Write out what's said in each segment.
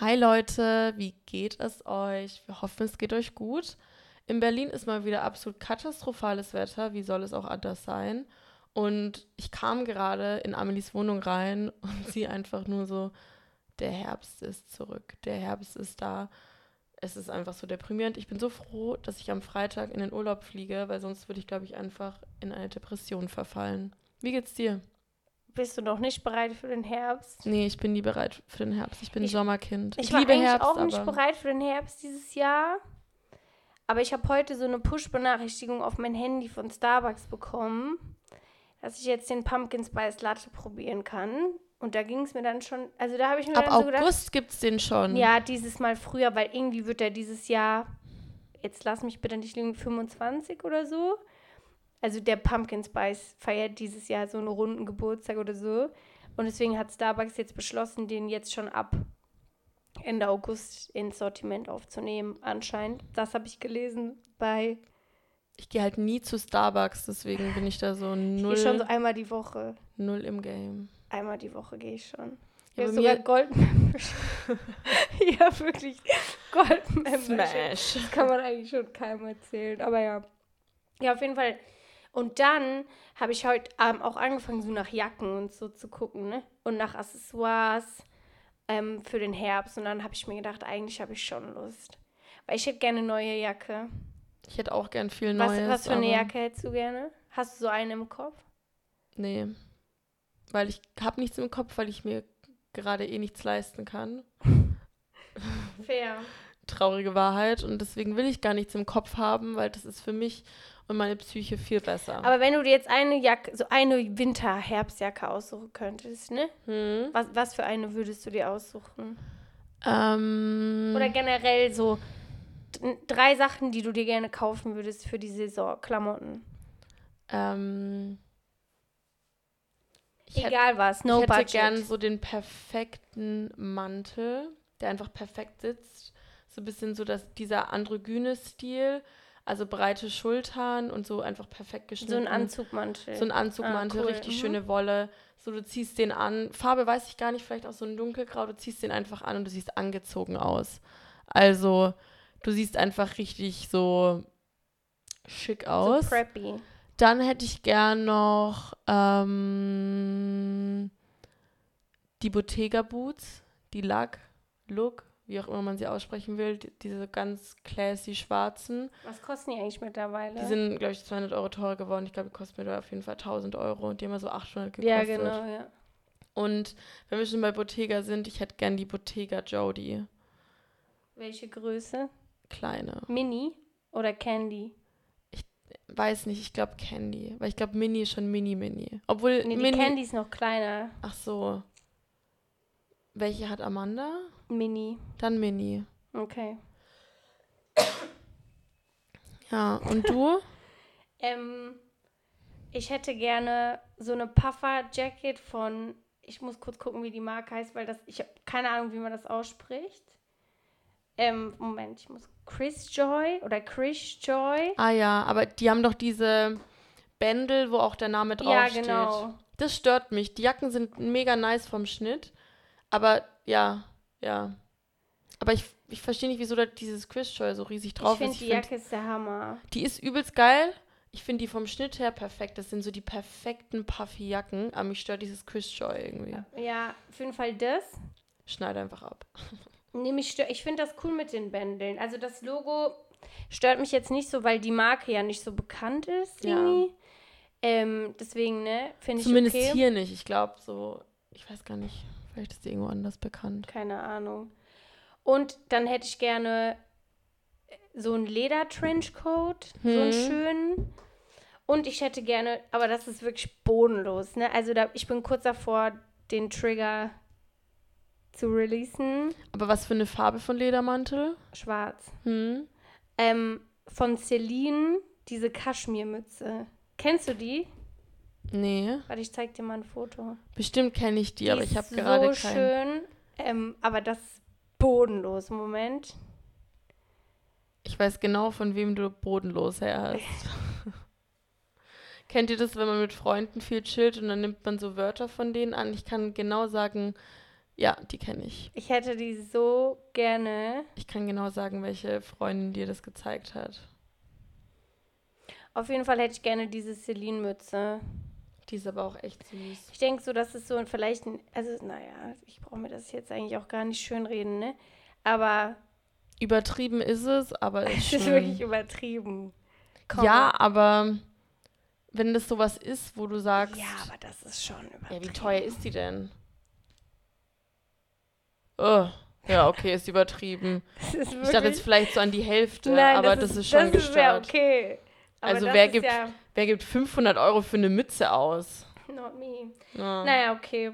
Hi Leute, wie geht es euch? Wir hoffen, es geht euch gut. In Berlin ist mal wieder absolut katastrophales Wetter. Wie soll es auch anders sein? Und ich kam gerade in Amelies Wohnung rein und sie einfach nur so, der Herbst ist zurück, der Herbst ist da. Es ist einfach so deprimierend. Ich bin so froh, dass ich am Freitag in den Urlaub fliege, weil sonst würde ich, glaube ich, einfach in eine Depression verfallen. Wie geht's dir? Bist du noch nicht bereit für den Herbst? Nee, ich bin nie bereit für den Herbst. Ich bin Ich- Sommerkind. Ich, Ich, war liebe eigentlich Herbst, auch nicht bereit für den Herbst dieses Jahr. Aber ich habe heute so eine Push-Benachrichtigung auf mein Handy von Starbucks bekommen, dass ich jetzt den Pumpkin Spice Latte probieren kann. Und da ging es mir dann schon, also da habe ich mir ab dann so gedacht, August gibt's den schon. ja, dieses Mal früher, weil irgendwie wird er dieses Jahr, jetzt lass mich bitte nicht liegen, 25 oder so. Also der Pumpkin Spice feiert dieses Jahr so einen runden Geburtstag oder so. Und deswegen hat Starbucks jetzt beschlossen, den jetzt schon ab Ende August ins Sortiment aufzunehmen, anscheinend. Das habe ich gelesen bei, Ich gehe halt nie zu Starbucks, deswegen bin ich da so ich null, gehe schon so einmal die Woche. null im Game. Einmal die Woche gehe ich schon. Ja, bei sogar Gold. ja, wirklich. Gold Smash. Das kann man eigentlich schon keinem erzählen. Aber ja. Ja, auf jeden Fall. Und dann habe ich heute Abend auch angefangen, so nach Jacken und so zu gucken, ne? Und nach Accessoires ähm, für den Herbst. Und dann habe ich mir gedacht, eigentlich habe ich schon Lust. Weil ich hätte gerne eine neue Jacke. Ich hätte auch gern viel Was, Neues. was für eine Jacke hättest du gerne? Hast du so eine im Kopf? Nee. Weil ich habe nichts im Kopf, weil ich mir gerade eh nichts leisten kann. Fair. Traurige Wahrheit. Und deswegen will ich gar nichts im Kopf haben, weil das ist für mich und meine Psyche viel besser. Aber wenn du dir jetzt eine Jacke, so eine Winter-Herbstjacke aussuchen könntest, ne? hm? Was, was für eine würdest du dir aussuchen? ähm, Oder generell so drei Sachen, die du dir gerne kaufen würdest für die Saison, Klamotten. ähm, ich hätte- Egal was, no ich hätte budget. gern so den perfekten Mantel, der einfach perfekt sitzt. So ein bisschen so dass dieser androgyne Stil, also breite Schultern und so einfach perfekt geschnitten. so ein Anzugmantel. So ein Anzugmantel, Ah, cool. richtig Mhm. schöne Wolle. So, du ziehst den an. Farbe weiß ich gar nicht, vielleicht auch so ein dunkelgrau. Du ziehst den einfach an und du siehst angezogen aus. Also, du siehst einfach richtig so schick aus. So preppy. Dann hätte ich gern noch ähm, die Bottega Boots, die Lack, Look, wie auch immer man sie aussprechen will, die, diese ganz classy schwarzen. Was kosten die eigentlich mittlerweile? Die sind, glaube ich, 200 Euro teurer geworden. Ich glaube, die kosten mir da auf jeden Fall 1000 Euro und die haben mal so 800 gekostet. ja, genau, ja. Und wenn wir schon bei Bottega sind, ich hätte gern die Bottega Jody. Welche Größe? Kleine. Mini oder Candy? Weiß nicht, ich glaube Candy. Weil ich glaube, Mini ist schon Mini-Mini. Obwohl Nee, die Mini. Candy ist noch kleiner. Ach so. Welche hat Amanda? Mini. Dann Mini. Okay. Ja, und du? Ähm, ich hätte gerne so eine Puffer-Jacket von, ich muss kurz gucken, wie die Marke heißt, weil das, ich habe keine Ahnung, wie man das ausspricht. Ähm, Moment, ich muss, Chris Joy oder Chris Joy? ah ja, aber die haben doch diese Bändel, wo auch der Name Ja, draufsteht. genau. Das stört mich. Die Jacken sind mega nice vom Schnitt. Aber ja, ja. Aber ich, ich verstehe nicht, wieso da dieses Chris Joy so riesig drauf ich finde, ist. die Ich find, Jacke ist der Hammer. die ist übelst geil. Ich finde die vom Schnitt her perfekt. Das sind so die perfekten puffy Jacken. Aber mich stört dieses Chris Joy irgendwie. Ja, auf jeden Fall das. Schneide einfach ab. Nee, mich stört, ich finde das cool mit den Bändeln. Also das Logo stört mich jetzt nicht so, weil die Marke ja nicht so bekannt ist Ja. irgendwie. Ähm, deswegen, ne, finde ich Zumindest okay. hier nicht. Ich glaube so, ich weiß gar nicht. Vielleicht ist die irgendwo anders bekannt. Keine Ahnung. Und dann hätte ich gerne so einen Leder-Trenchcoat, so einen Hm. schönen. Und ich hätte gerne, aber das ist wirklich bodenlos, ne? Also da, ich bin kurz davor, den Trigger zu releasen. Aber was für eine Farbe von Ledermantel? Schwarz. Hm? Ähm, von Celine, diese Kaschmirmütze. Kennst du die? Nee. Warte, ich zeig dir mal ein Foto. Bestimmt kenne ich die, aber ist ich habe gerade so keinen. schön, ähm, aber das ist bodenlos. Moment. Ich weiß genau, von wem du bodenlos her hast. Kennt ihr das, wenn man mit Freunden viel chillt und dann nimmt man so Wörter von denen an? Ich kann genau sagen, Ja, die kenne ich. Ich hätte die so gerne. Ich kann genau sagen, welche Freundin dir das gezeigt hat. Auf jeden Fall hätte ich gerne diese Celine-Mütze. Die ist aber auch echt süß. Ich denke so, dass es so vielleicht, ein, also naja, ich brauche mir das jetzt eigentlich auch gar nicht schönreden, ne? Aber Übertrieben ist es, aber ist es ist wirklich übertrieben. Komm. ja, aber wenn das sowas ist, wo du sagst, Ja, aber das ist schon übertrieben. ja, wie teuer ist die denn? Oh, ja, okay, ist übertrieben. Das ist Ich dachte jetzt vielleicht so an die Hälfte, Nein, aber das, ist, das schon ist ja gestört. okay. Aber Also das wer ist gibt- Ja, Wer gibt 500 Euro für eine Mütze aus? not me. Ja. Naja, okay.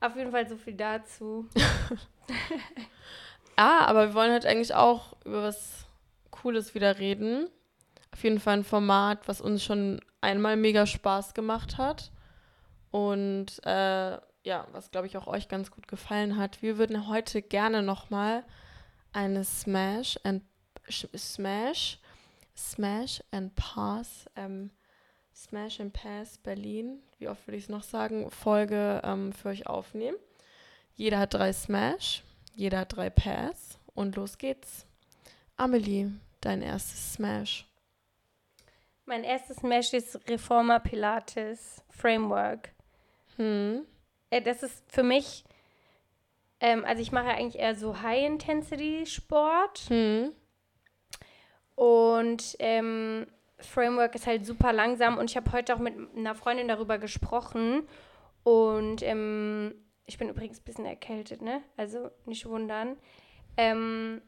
Auf jeden Fall so viel dazu. Ah, aber wir wollen halt eigentlich auch über was Cooles wieder reden. Auf jeden Fall ein Format, was uns schon einmal mega Spaß gemacht hat. Und äh, ja, was glaube ich auch euch ganz gut gefallen hat. Wir würden heute gerne nochmal eine Smash and Smash, Smash and Pass, ähm, Smash and Pass Berlin, wie oft will ich es noch sagen, Folge ähm, für euch aufnehmen. Jeder hat drei Smash, jeder hat drei Pass und los geht's. Amelie, dein erstes Smash. Mein erstes Mesh ist Reformer Pilates Framework. Hm. Äh, das ist für mich, ähm, also ich mache eigentlich eher so High-Intensity-Sport Hm. und ähm, Framework ist halt super langsam und ich habe heute auch mit einer Freundin darüber gesprochen und ähm, ich bin übrigens ein bisschen erkältet, ne? Also nicht wundern. Ähm,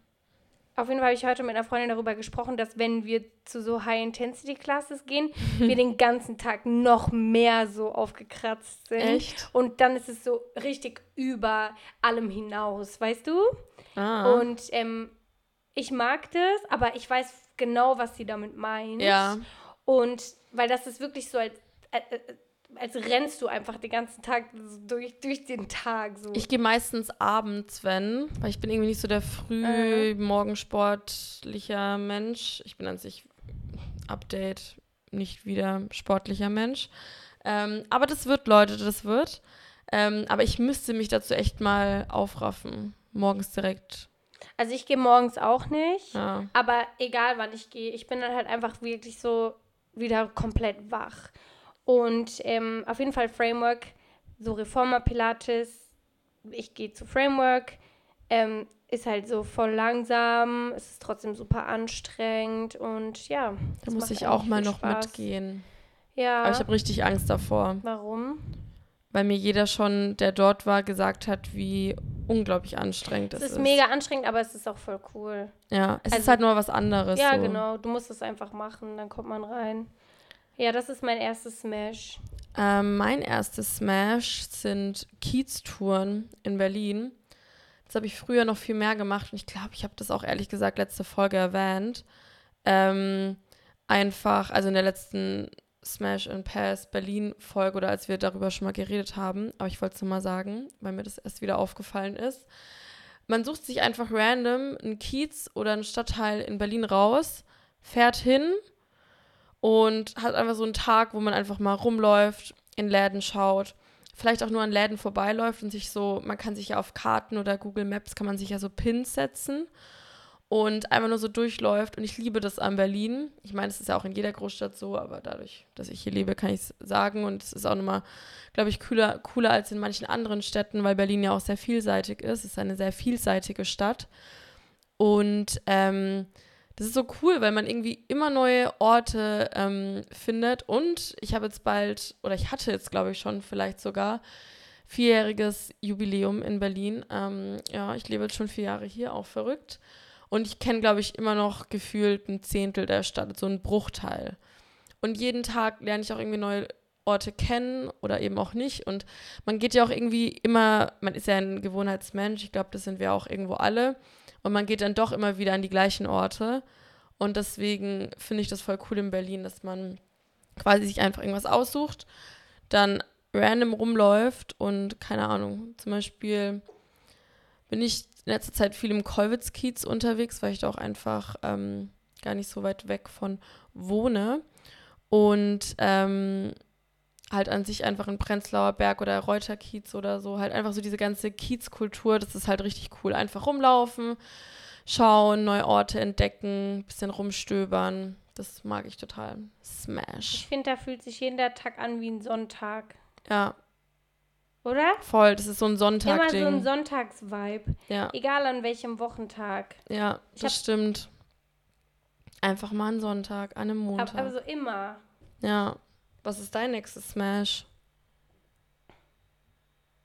auf jeden Fall habe ich heute mit einer Freundin darüber gesprochen, dass wenn wir zu so High-Intensity-Classes gehen, wir den ganzen Tag noch mehr so aufgekratzt sind. Echt? Und dann ist es so richtig über allem hinaus, weißt du? Ah. Und ähm, ich mag das, aber ich weiß genau, was sie damit meint. ja. Und weil das ist wirklich so, als, als, als rennst du einfach den ganzen Tag durch, durch den Tag. So. Ich gehe meistens abends, wenn, weil ich bin irgendwie nicht so der früh morgensportlicher Mensch. Ich bin an sich Update nicht wieder sportlicher Mensch. Ähm, aber das wird, Leute, das wird. Ähm, aber ich müsste mich dazu echt mal aufraffen. Morgens direkt. Also ich gehe morgens auch nicht, Ja. aber egal wann ich gehe, ich bin dann halt einfach wirklich so wieder komplett wach. Und ähm, auf jeden Fall Framework, so Reformer Pilates, ich gehe zu Framework, ähm, ist halt so voll langsam, es ist trotzdem super anstrengend und ja. Da das muss ich auch mal noch Spaß. mitgehen. Ja. Aber ich habe richtig Angst davor. Warum? Weil mir jeder schon, der dort war, gesagt hat, wie unglaublich anstrengend Es das ist mega anstrengend, aber es ist auch voll cool. Ja, es ist Also- halt nur was anderes. ja, so. genau. Du musst es einfach machen, dann kommt man rein. Ja, das ist mein erstes Smash. Ähm, mein erstes Smash sind Kiez-Touren in Berlin. Das habe ich früher noch viel mehr gemacht und ich glaube, ich habe das auch ehrlich gesagt letzte Folge erwähnt. Ähm, einfach, also in der letzten Smash and Pass Berlin Folge oder als wir darüber schon mal geredet haben, aber ich wollte es nur mal sagen, weil mir das erst wieder aufgefallen ist. Man sucht sich einfach random einen Kiez oder einen Stadtteil in Berlin raus, fährt hin und hat einfach so einen Tag, wo man einfach mal rumläuft, in Läden schaut, vielleicht auch nur an Läden vorbeiläuft und sich so, man kann sich ja auf Karten oder Google Maps kann man sich ja so Pins setzen und einfach nur so durchläuft und ich liebe das an Berlin. Ich meine, es ist ja auch in jeder Großstadt so, aber dadurch, dass ich hier lebe, kann ich es sagen und es ist auch nochmal, glaube ich, cooler, cooler als in manchen anderen Städten, weil Berlin ja auch sehr vielseitig ist. Es ist eine sehr vielseitige Stadt und ähm, das ist so cool, weil man irgendwie immer neue Orte ähm, findet. Und ich habe jetzt bald, oder ich hatte jetzt, glaube ich, schon vielleicht sogar vierjähriges Jubiläum in Berlin. Ähm, ja, ich lebe jetzt schon vier Jahre hier, auch verrückt. Und ich kenne, glaube ich, immer noch gefühlt ein Zehntel der Stadt, so ein Bruchteil. Und jeden Tag lerne ich auch irgendwie neue Orte kennen oder eben auch nicht. Und man geht ja auch irgendwie immer, man ist ja ein Gewohnheitsmensch, ich glaube, das sind wir auch irgendwo alle. Und man geht dann doch immer wieder an die gleichen Orte. Und deswegen finde ich das voll cool in Berlin, dass man quasi sich einfach irgendwas aussucht, dann random rumläuft und keine Ahnung, zum Beispiel bin ich in letzter Zeit viel im Kollwitz-Kiez unterwegs, weil ich da auch einfach ähm, gar nicht so weit weg von wohne. Und ähm, halt an sich einfach in Prenzlauer Berg oder Reuterkiez oder so, halt einfach so diese ganze Kiezkultur, das ist halt richtig cool. Einfach rumlaufen, schauen, neue Orte entdecken, bisschen rumstöbern. Das mag ich total. Smash. Ich finde, da fühlt sich jeder Tag an wie ein Sonntag. Ja, Oder? voll. Das ist so ein Immer so ein. Sonntagsvibe. ja, Egal an welchem Wochentag. ja, Ich das stimmt. Einfach mal ein Sonntag, an einem Montag. So immer. ja. Was ist dein nächstes Smash?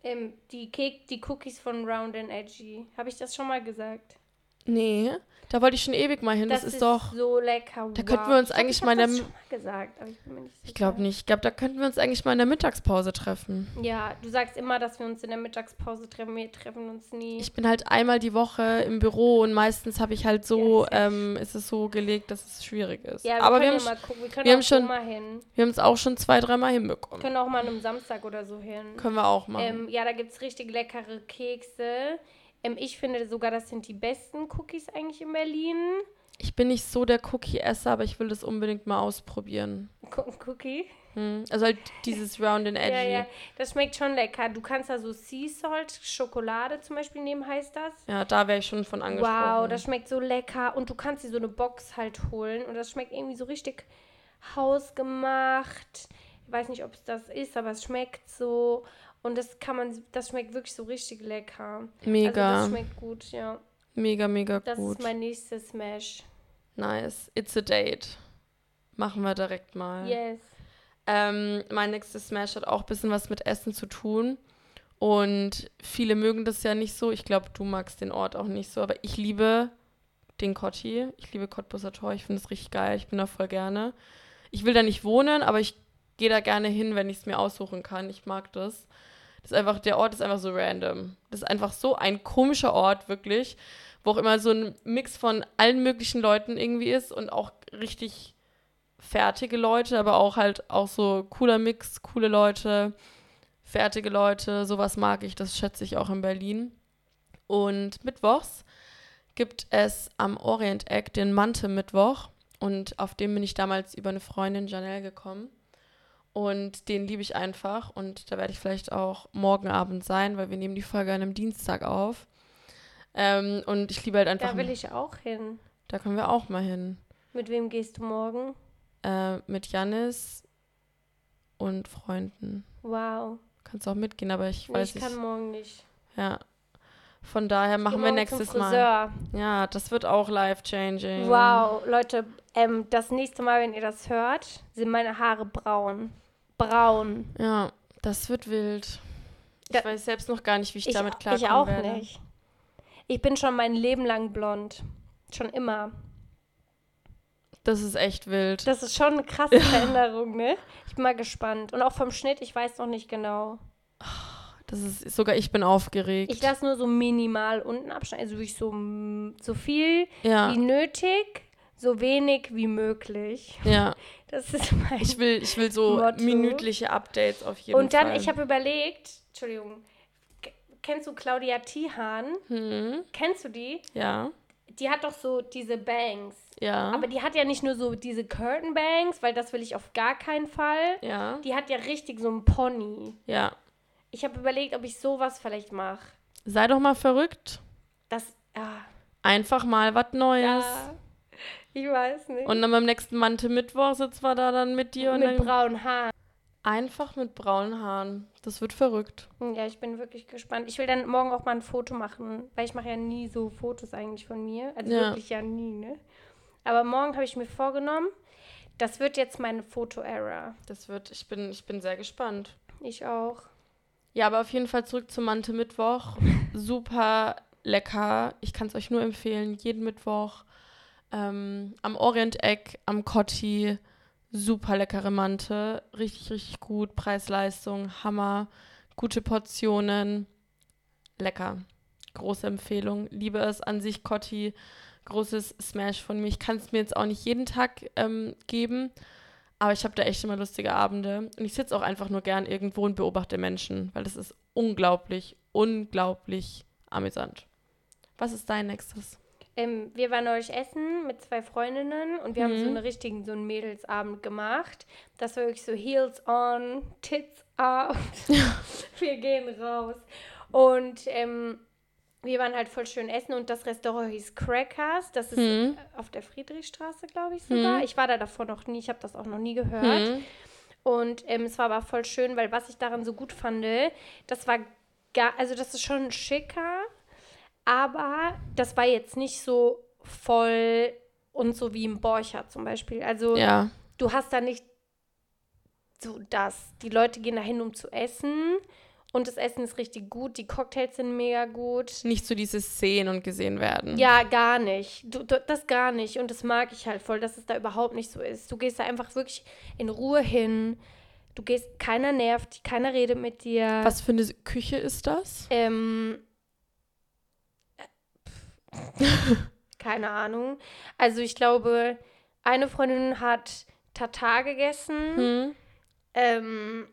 Ähm, die, Cake, die Cookies von Round and Edgy. Habe ich das schon mal gesagt? Nee, da wollte ich schon ewig mal hin. Das, ist doch. so lecker. Da könnten wir uns eigentlich ich mal in das der- schon mal gesagt, aber ich bin mir nicht sicher. Ich glaube nicht. Ich glaube, da könnten wir uns eigentlich mal in der Mittagspause treffen. Ja, du sagst immer, dass wir uns in der Mittagspause treffen. Wir treffen uns nie. Ich bin halt einmal die Woche im Büro und meistens habe ich halt so, Ja, ähm, ist es so gelegt, dass es schwierig ist. ja, wir Aber wir können haben ja mal gucken. Wir können wir auch haben schon- mal hin. wir haben es auch schon zwei, dreimal Wir hinbekommen. können auch mal an einem Samstag oder so hin. Können wir auch machen. Ähm, ja, da gibt es richtig leckere Kekse. Ähm, ich finde sogar, das sind die besten Cookies eigentlich in Berlin. Ich bin nicht so der Cookie-Esser, aber ich will das unbedingt mal ausprobieren. Co- Cookie. Hm. Also halt dieses Round and Edgy. Ja, ja, das schmeckt schon lecker. Du kannst da so Sea Salt Schokolade zum Beispiel nehmen, heißt das. Ja, da wäre ich schon von angesprochen. Wow, das schmeckt so lecker. Und du kannst dir so eine Box halt holen. Und das schmeckt irgendwie so richtig hausgemacht. Ich weiß nicht, ob es das ist, aber es schmeckt so. Und das kann man, das schmeckt wirklich so richtig lecker. mega, Also das schmeckt gut, ja. mega, mega Das gut. ist mein nächstes Smash. nice. It's a date. Machen wir direkt mal. Yes. Ähm, mein nächstes Smash hat auch ein bisschen was mit Essen zu tun. Und viele mögen das ja nicht so. Ich glaube, du magst den Ort auch nicht so. Aber ich liebe den Kotti. Ich liebe Cottbuser Tor. Ich finde es richtig geil. Ich bin da voll gerne. Ich will da nicht wohnen, aber ich gehe da gerne hin, wenn ich es mir aussuchen kann. Ich mag das. Das ist einfach, der Ort ist einfach so random. Das ist einfach so ein komischer Ort, wirklich. Wo auch immer so ein Mix von allen möglichen Leuten irgendwie ist und auch richtig fertige Leute, aber auch halt auch so cooler Mix, coole Leute, fertige Leute, sowas mag ich, das schätze ich auch in Berlin. Und mittwochs gibt es am Orient Egg den Mante-Mittwoch und auf den bin ich damals über eine Freundin Janelle gekommen. Und den liebe ich einfach und da werde ich vielleicht auch morgen Abend sein, weil wir nehmen die Folge an einem Dienstag auf. Ähm, und ich liebe halt einfach, Da will ich auch hin. da können wir auch mal hin. Mit wem gehst du morgen? Äh, mit Janis und Freunden. Wow. Kannst auch mitgehen, aber ich weiß ich kann nicht. morgen nicht. Ja. Von daher machen wir nächstes Mal. Ja, das wird auch life-changing. Wow, Leute, ähm, das nächste Mal, wenn ihr das hört, sind meine Haare braun. Braun. Ja, das wird wild. Ich Da- weiß selbst noch gar nicht, wie ich, Ich, damit klarkommen ich auch werde. nicht. Ich bin schon mein Leben lang blond. Schon immer. Das ist echt wild. Das ist schon eine krasse Veränderung, ne? Ich bin mal gespannt. Und auch vom Schnitt, ich weiß noch nicht genau. Das ist sogar ich bin aufgeregt. Ich lasse nur so minimal unten abschneiden. Also wirklich so, so viel ja, wie nötig, so wenig wie möglich. ja. Das ist mein. Ich will, ich will so Motto. minütliche Updates auf jeden Und dann, Fall. ich habe überlegt, Entschuldigung, kennst du Claudia Tihan? hm, Kennst du die? ja, Die hat doch so diese Bangs. ja, Aber die hat ja nicht nur so diese Curtain Bangs, weil das will ich auf gar keinen Fall. ja, Die hat ja richtig so ein Pony. ja. Ich habe überlegt, ob ich sowas vielleicht mache. Sei doch mal verrückt. Das, ah, Einfach mal was Neues. ja, ich weiß nicht. Und dann beim nächsten Mante Mittwoch sitzen wir da dann mit dir und mit dann braunen Haaren. einfach mit braunen Haaren. Das wird verrückt. Ja, ich bin wirklich gespannt. Ich will dann morgen auch mal ein Foto machen, weil ich mache ja nie so Fotos eigentlich von mir. Also Ja. wirklich ja nie, ne? Aber morgen habe ich mir vorgenommen, das wird jetzt meine Foto-Era. Das wird, ich bin, ich bin sehr gespannt. Ich auch. Ja, aber auf jeden Fall zurück zum Mante Mittwoch. Super lecker. Ich kann es euch nur empfehlen. Jeden Mittwoch ähm, am Orient Egg, am Cotti. Super leckere Mante. Richtig, richtig gut. Preis-Leistung, Hammer. Gute Portionen. Lecker. Große Empfehlung. Liebe es an sich, Cotti. Großes Smash von mir. Ich kann es mir jetzt auch nicht jeden Tag ähm, geben. Aber ich habe da echt immer lustige Abende. Und ich sitze auch einfach nur gern irgendwo und beobachte Menschen, weil das ist unglaublich, unglaublich amüsant. Was ist dein nächstes? Ähm, wir waren neulich essen mit zwei Freundinnen und wir haben so Mhm. einen richtigen, so einen Mädelsabend gemacht. Das war wirklich so Heels on, Tits out. wir gehen raus. Und ähm, wir waren halt voll schön essen und das Restaurant hieß Crackers. Das ist Hm. auf der Friedrichstraße, glaube ich sogar. Hm. Ich war da davor noch nie, ich habe das auch noch nie gehört. Hm. Und ähm, es war aber voll schön, weil was ich daran so gut fand, das war gar, also das ist schon schicker, aber das war jetzt nicht so voll und so wie im Borcher zum Beispiel. Also Ja. du hast da nicht so das. Die Leute gehen dahin, um zu essen. Und das Essen ist richtig gut, die Cocktails sind mega gut. Nicht so dieses Sehen und gesehen werden. Ja, gar nicht. Du, du, das gar nicht. Und das mag ich halt voll, dass es da überhaupt nicht so ist. Du gehst da einfach wirklich in Ruhe hin. Du gehst, keiner nervt, keiner redet mit dir. Was für eine Küche ist das? Ähm, äh, keine Ahnung. Also ich glaube, eine Freundin hat Tatar gegessen. Hm. Ähm,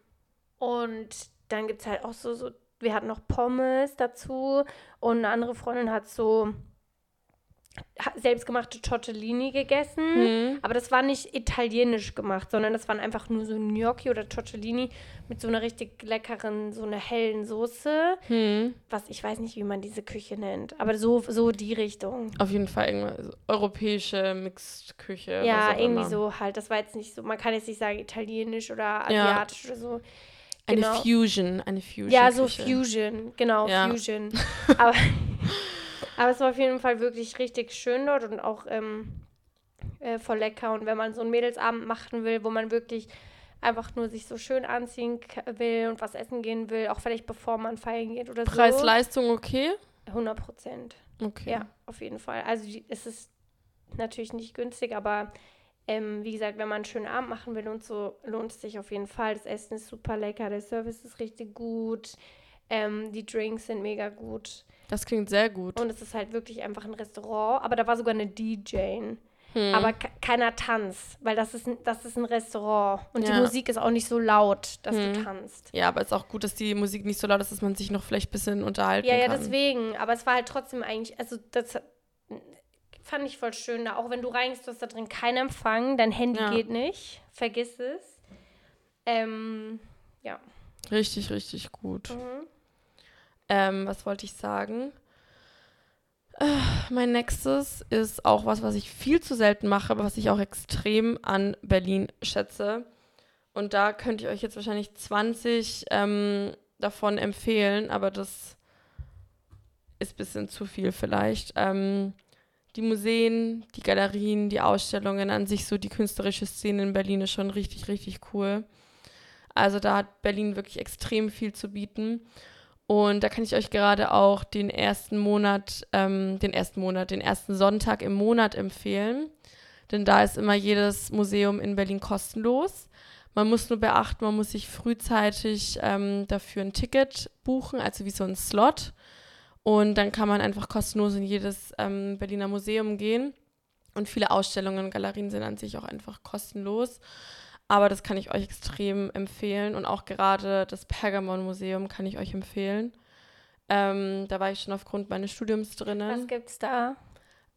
und dann gibt es halt auch so, so, wir hatten noch Pommes dazu und eine andere Freundin hat so selbstgemachte Tortellini gegessen. Hm. Aber das war nicht italienisch gemacht, sondern das waren einfach nur so Gnocchi oder Tortellini mit so einer richtig leckeren, so einer hellen Soße. Hm. Was ich weiß nicht, wie man diese Küche nennt, aber so, so die Richtung. Auf jeden Fall irgendwas. europäische Mixed-Küche. was Ja, irgendwie immer. so halt. Das war jetzt nicht so, man kann jetzt nicht sagen italienisch oder Ja. asiatisch oder so. Eine Genau. Fusion. Eine Fusion. Ja, so Küche. Fusion, genau, Ja. Fusion. Aber, aber es war auf jeden Fall wirklich richtig schön dort und auch ähm, äh, voll lecker. Und wenn man so einen Mädelsabend machen will, wo man wirklich einfach nur sich so schön anziehen will und was essen gehen will, auch vielleicht bevor man feiern geht oder Preis-Leistung okay? so. 100 Prozent. Okay. Ja, auf jeden Fall. Also die, es ist natürlich nicht günstig, aber ähm, wie gesagt, wenn man einen schönen Abend machen will und so, lohnt es sich auf jeden Fall. Das Essen ist super lecker, der Service ist richtig gut, ähm, die Drinks sind mega gut Das klingt sehr gut. und es ist halt wirklich einfach ein Restaurant, aber da war sogar eine DJ. Hm. Aber ke- keiner tanzt, weil das ist, ein, das ist ein Restaurant und Ja. die Musik ist auch nicht so laut, dass Hm. du tanzt. ja, aber es ist auch gut, dass die Musik nicht so laut ist, dass man sich noch vielleicht ein bisschen unterhalten Ja, ja, kann. deswegen. Aber es war halt trotzdem eigentlich, also das fand ich voll schön da. Auch wenn du reingehst, du hast da drin keinen Empfang, dein Handy Ja. geht nicht, vergiss es. Ähm, ja. Richtig, richtig gut. Mhm. Ähm, was wollte ich sagen? Äh, mein nächstes ist auch was, was ich viel zu selten mache, aber was ich auch extrem an Berlin schätze. Und da könnte ich euch jetzt wahrscheinlich 20 ähm, davon empfehlen, aber das ist ein bisschen zu viel vielleicht. Ähm, die Museen, die Galerien, die Ausstellungen an sich, so die künstlerische Szene in Berlin ist schon richtig, richtig cool. Also da hat Berlin wirklich extrem viel zu bieten. Und da kann ich euch gerade auch den ersten Monat, ähm, den ersten Monat, den ersten Sonntag im Monat empfehlen. Denn da ist immer jedes Museum in Berlin kostenlos. Man muss nur beachten, man muss sich frühzeitig ähm, dafür ein Ticket buchen, also wie so ein Slot. Und dann kann man einfach kostenlos in jedes ähm, Berliner Museum gehen. Und viele Ausstellungen und Galerien sind an sich auch einfach kostenlos. Aber das kann ich euch extrem empfehlen. Und auch gerade das Pergamon-Museum kann ich euch empfehlen. Ähm, da war ich schon aufgrund meines Studiums Was drinnen. gibt's da?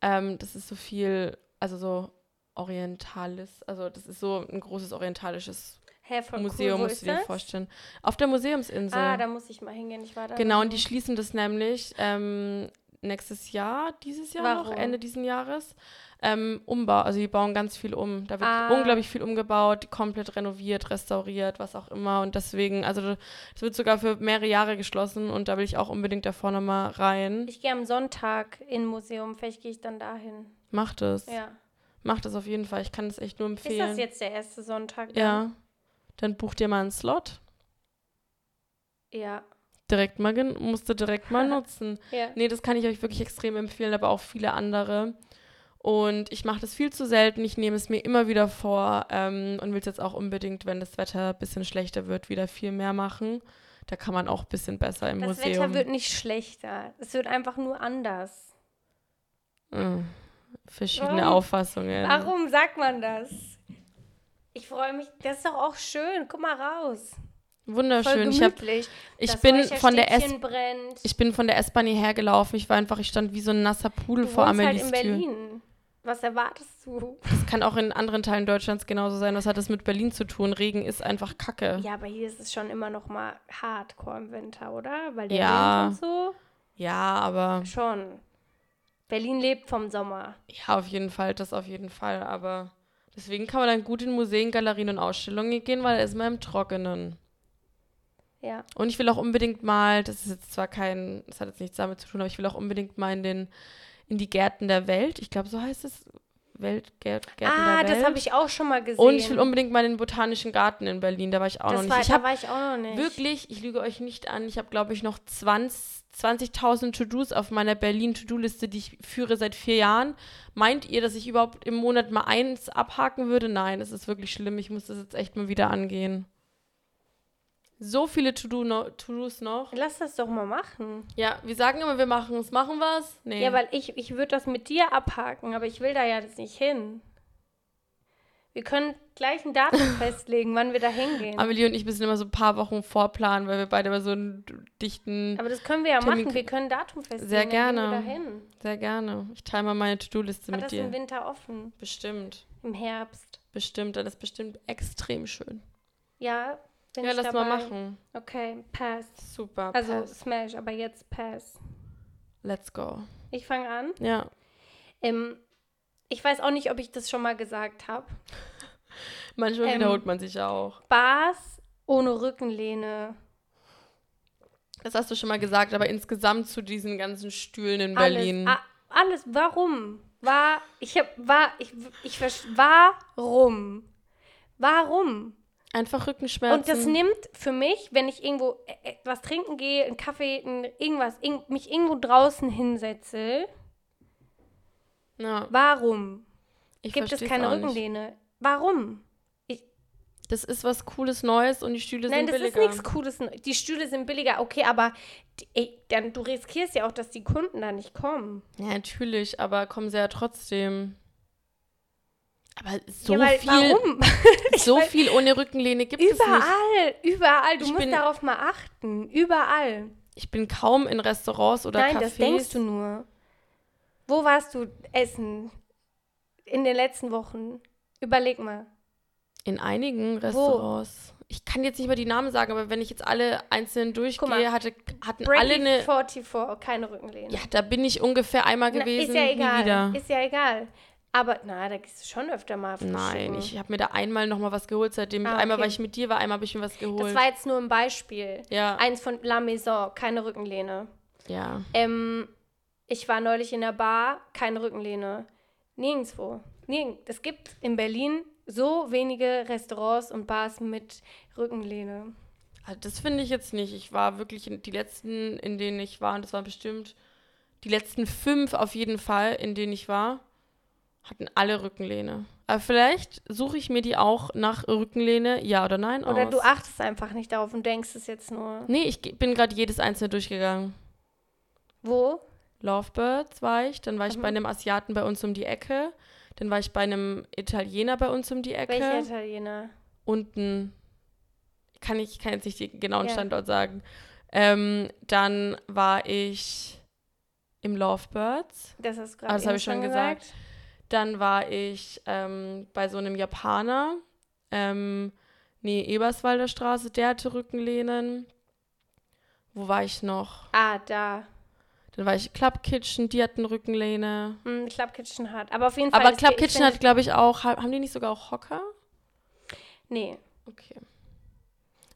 Ähm, das ist so viel, also so orientales, also das ist so ein großes orientalisches Hä, Museum, cool. Musst du dir das? vorstellen. Auf der Museumsinsel. Ah, da muss ich mal hingehen. Ich war da. Genau, und die schließen das nämlich ähm, nächstes Jahr, dieses Jahr noch, Warum? Ende diesen Jahres. Ähm, Umbau, also die bauen ganz viel um. Da wird Ah. unglaublich viel umgebaut, komplett renoviert, restauriert, was auch immer. Und deswegen, also es wird sogar für mehrere Jahre geschlossen und da will ich auch unbedingt davor nochmal rein. Ich gehe am Sonntag in ein Museum. Vielleicht gehe ich dann dahin. Macht es. Ja. Macht es auf jeden Fall. Ich kann es echt nur Ist empfehlen. das jetzt der erste Sonntag? dann? Ja. Dann buch dir mal einen Slot. Ja. Direkt mal, gen- musst du direkt mal nutzen. Ja. Nee, das kann ich euch wirklich extrem empfehlen, aber auch viele andere. Und ich mache das viel zu selten. Ich nehme es mir immer wieder vor ähm, und will es jetzt auch unbedingt, wenn das Wetter ein bisschen schlechter wird, wieder viel mehr machen. Da kann man auch ein bisschen besser im Das Museum. Wetter wird nicht schlechter. Es wird einfach nur anders. Mm, verschiedene Warum? Auffassungen. Warum sagt man das? Ich freue mich. Das ist doch auch schön. Guck mal raus. Wunderschön. Ich, hab, ich bin von der S brennt. ich bin von der S-Bahn hierher gelaufen. Ich war einfach, ich stand wie so ein nasser Pudel du vor wohnst halt Amelies in Tür. Berlin. Was erwartest du? Das kann auch in anderen Teilen Deutschlands genauso sein. Was hat das mit Berlin zu tun? Regen ist einfach Kacke. Ja, aber hier ist es schon immer noch mal hardcore im Winter, oder? Weil der Ja. Wind und so. Ja, aber Schon. Berlin lebt vom Sommer. ja, auf jeden Fall, das auf jeden Fall. Aber deswegen kann man dann gut in Museen, Galerien und Ausstellungen gehen, weil da ist man im Trockenen. Ja. Und ich will auch unbedingt mal, das ist jetzt zwar kein, das hat jetzt nichts damit zu tun, aber ich will auch unbedingt mal in den, in die Gärten der Welt. Ich glaube, so heißt es. Weltgärten Ah, der Welt. das habe ich auch schon mal gesehen. Und ich will unbedingt mal in den Botanischen Garten in Berlin. Da war ich auch noch das nicht. war, ich da war ich auch noch nicht. wirklich, ich lüge euch nicht an, ich habe, glaube ich, noch 20 20.000 To-Dos auf meiner Berlin-To-Do-Liste, die ich führe seit vier Jahren. Meint ihr, dass ich überhaupt im Monat mal eins abhaken würde? Nein, es ist wirklich schlimm. Ich muss das jetzt echt mal wieder angehen. So viele To-Do no, To-Dos noch. Lass das doch mal machen. Ja, wir sagen immer, wir machen es. Machen wir es? Nee. Ja, weil ich, ich würde das mit dir abhaken, aber ich will da ja jetzt nicht hin. Wir können gleich ein Datum festlegen, wann wir da hingehen. Amelie und ich müssen immer so ein paar Wochen vorplanen, weil wir beide immer so einen dichten. Aber das können wir ja Termin- machen. Wir können ein Datum festlegen. Sehr gerne. Sehr gerne. Ich teile mal meine To-Do-Liste mit das im dir. Winter offen? Bestimmt. Im Herbst? Bestimmt. Dann ist bestimmt extrem schön. Ja, bin ja, ich lass dabei. mal machen. Okay, pass. Super. Also pass. Smash, aber jetzt pass. Let's go. Ich fange an. Ja. Ähm, ich weiß auch nicht, ob ich das schon mal gesagt habe. Manchmal Ähm, wiederholt man sich ja auch. Bars ohne Rückenlehne. Das hast du schon mal gesagt, aber insgesamt zu diesen ganzen Stühlen in Alles, Berlin. a- alles. Warum? War, ich hab, war, ich, ich, warum? Warum? Einfach Rückenschmerzen. Und das nimmt für mich, wenn ich irgendwo äh, äh, was trinken gehe, einen Kaffee, irgendwas, irg mich irgendwo draußen hinsetze, ja, warum ich gibt es keine. Rückenlehne? Warum? Das ist was Cooles Neues und die Stühle Nein, sind das billiger. ist nichts Cooles. Die Stühle sind billiger, okay, aber ey, dann, du riskierst ja auch, dass die Kunden da nicht kommen. Ja, natürlich, aber kommen sie ja trotzdem. Aber so ja, viel, warum? so viel ohne Rückenlehne gibt es nicht. Überall, überall. Du Ich musst bin- darauf mal achten. Überall. Ich bin kaum in Restaurants oder Nein, Cafés. das denkst du nur. Wo warst du essen in den letzten Wochen? Überleg mal. In einigen Restaurants. Ich kann jetzt nicht mal die Namen sagen, aber wenn ich jetzt alle einzeln durchgehe, mal, hatte, hatten Breaky alle eine. 44, keine Rückenlehne. Ja, da bin ich ungefähr einmal Na, gewesen, ist ja egal. Ist ja egal. Aber, na, da gehst du schon öfter mal frühstücken. Nein, ich habe mir da einmal noch mal was geholt, seitdem Ah, einmal, okay. weil ich mit dir war, einmal habe ich mir was geholt. Das war jetzt nur ein Beispiel. ja, Eins von La Maison, keine Rückenlehne. ja. Ähm, ich war neulich in der Bar, keine Rückenlehne. Nirgendwo. Nirgend. Es gibt in Berlin so wenige Restaurants und Bars mit Rückenlehne. Also das finde ich jetzt nicht. Ich war wirklich in, die letzten, in denen ich war, und das waren bestimmt die letzten fünf auf jeden Fall, in denen ich war, hatten alle Rückenlehne. Aber vielleicht suche ich mir die auch nach Rückenlehne, ja oder nein, Oder aus. du achtest einfach nicht darauf und denkst es jetzt nur. Nee, ich bin gerade jedes einzelne durchgegangen. Wo? Lovebirds war ich, dann war ich Mhm. bei einem Asiaten bei uns um die Ecke, dann war ich bei einem Italiener bei uns um die Ecke. Welcher Italiener? unten, kann ich kann jetzt nicht den genauen Ja. Standort sagen. Ähm, dann war ich im Lovebirds. Das hast du gerade das hab eben ich schon gesagt. Dann war ich ähm, bei so einem Japaner. Ähm, nee, Eberswalder Straße, der hatte Rückenlehnen. Wo war ich noch? Ah, da. Dann war ich Club Kitchen, die hatten Rückenlehne. Hm, Club Kitchen hat. Aber auf jeden Fall. Aber Club Kitchen hat, glaube ich, auch. ha- Haben die nicht sogar auch Hocker? Nee. Okay.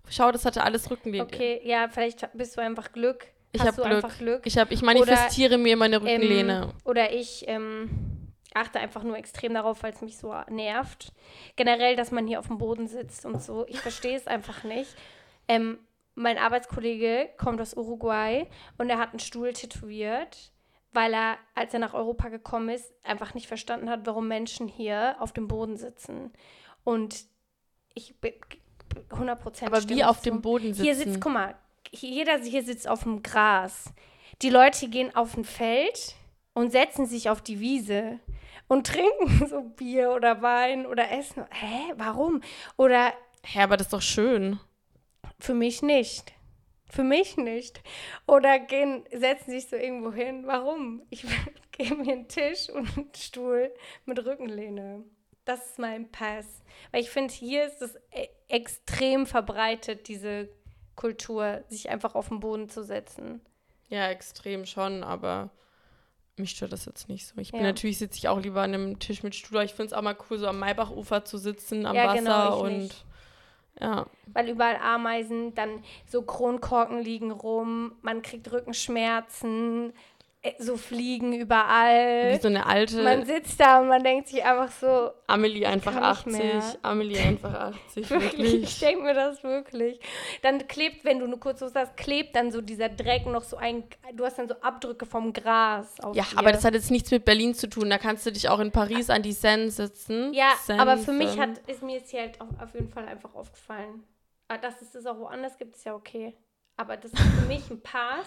Schau, das hatte alles Rückenlehne. Okay, ja, vielleicht bist du einfach Glück. Ich Hast hab du Glück. Glück. Ich, hab, ich manifestiere mir meine Rückenlehne. Ähm, oder ich ähm, achte einfach nur extrem darauf, weil es mich so nervt. Generell, dass man hier auf dem Boden sitzt und so. Ich verstehe es einfach nicht. Ähm, mein Arbeitskollege kommt aus Uruguay und er hat einen Stuhl tätowiert, weil er, als er nach Europa gekommen ist, einfach nicht verstanden hat, warum Menschen hier auf dem Boden sitzen. Und ich bin 100% Aber stimme wie auf zu. dem Boden sitzen. Hier sitzt, guck mal, jeder hier sitzt auf dem Gras. Die Leute gehen auf ein Feld und setzen sich auf die Wiese und trinken so Bier oder Wein oder essen. Hä, warum? Oder Hä, aber das ist doch schön. Für mich nicht. Für mich nicht. Oder gehen, setzen sich so irgendwo hin. Warum? Ich gebe mir einen Tisch und einen Stuhl mit Rückenlehne. Das ist mein Pass. Weil ich finde, hier ist es e extrem verbreitet, diese Kultur, sich einfach auf den Boden zu setzen. Ja, extrem schon, aber mich stört das jetzt nicht so. Ich bin Ja. natürlich sitze ich auch lieber an einem Tisch mit Stuhl. Ich finde es auch mal cool, so am Maybachufer zu sitzen, am Ja, Wasser genau, und nicht. ja. Weil überall Ameisen, dann so Kronkorken liegen rum, man kriegt Rückenschmerzen, so Fliegen Wie überall. so eine alte Man sitzt da und man denkt sich einfach so, Amelie einfach kann nicht 80. mehr. Amelie einfach 80, wirklich, ich denke mir das wirklich. Dann klebt, wenn du nur kurz so hast, klebt dann so dieser Dreck noch so ein, du hast dann so Abdrücke vom Gras auf Ja, dir. aber das hat jetzt nichts mit Berlin zu tun. Da kannst du dich auch in Paris an die Seine sitzen. Ja, Seine, aber für mich hat, ist mir jetzt hier halt auf, auf jeden Fall einfach aufgefallen. Aber dass es das auch woanders gibt, ist ja okay. Aber das ist für mich ein Pass.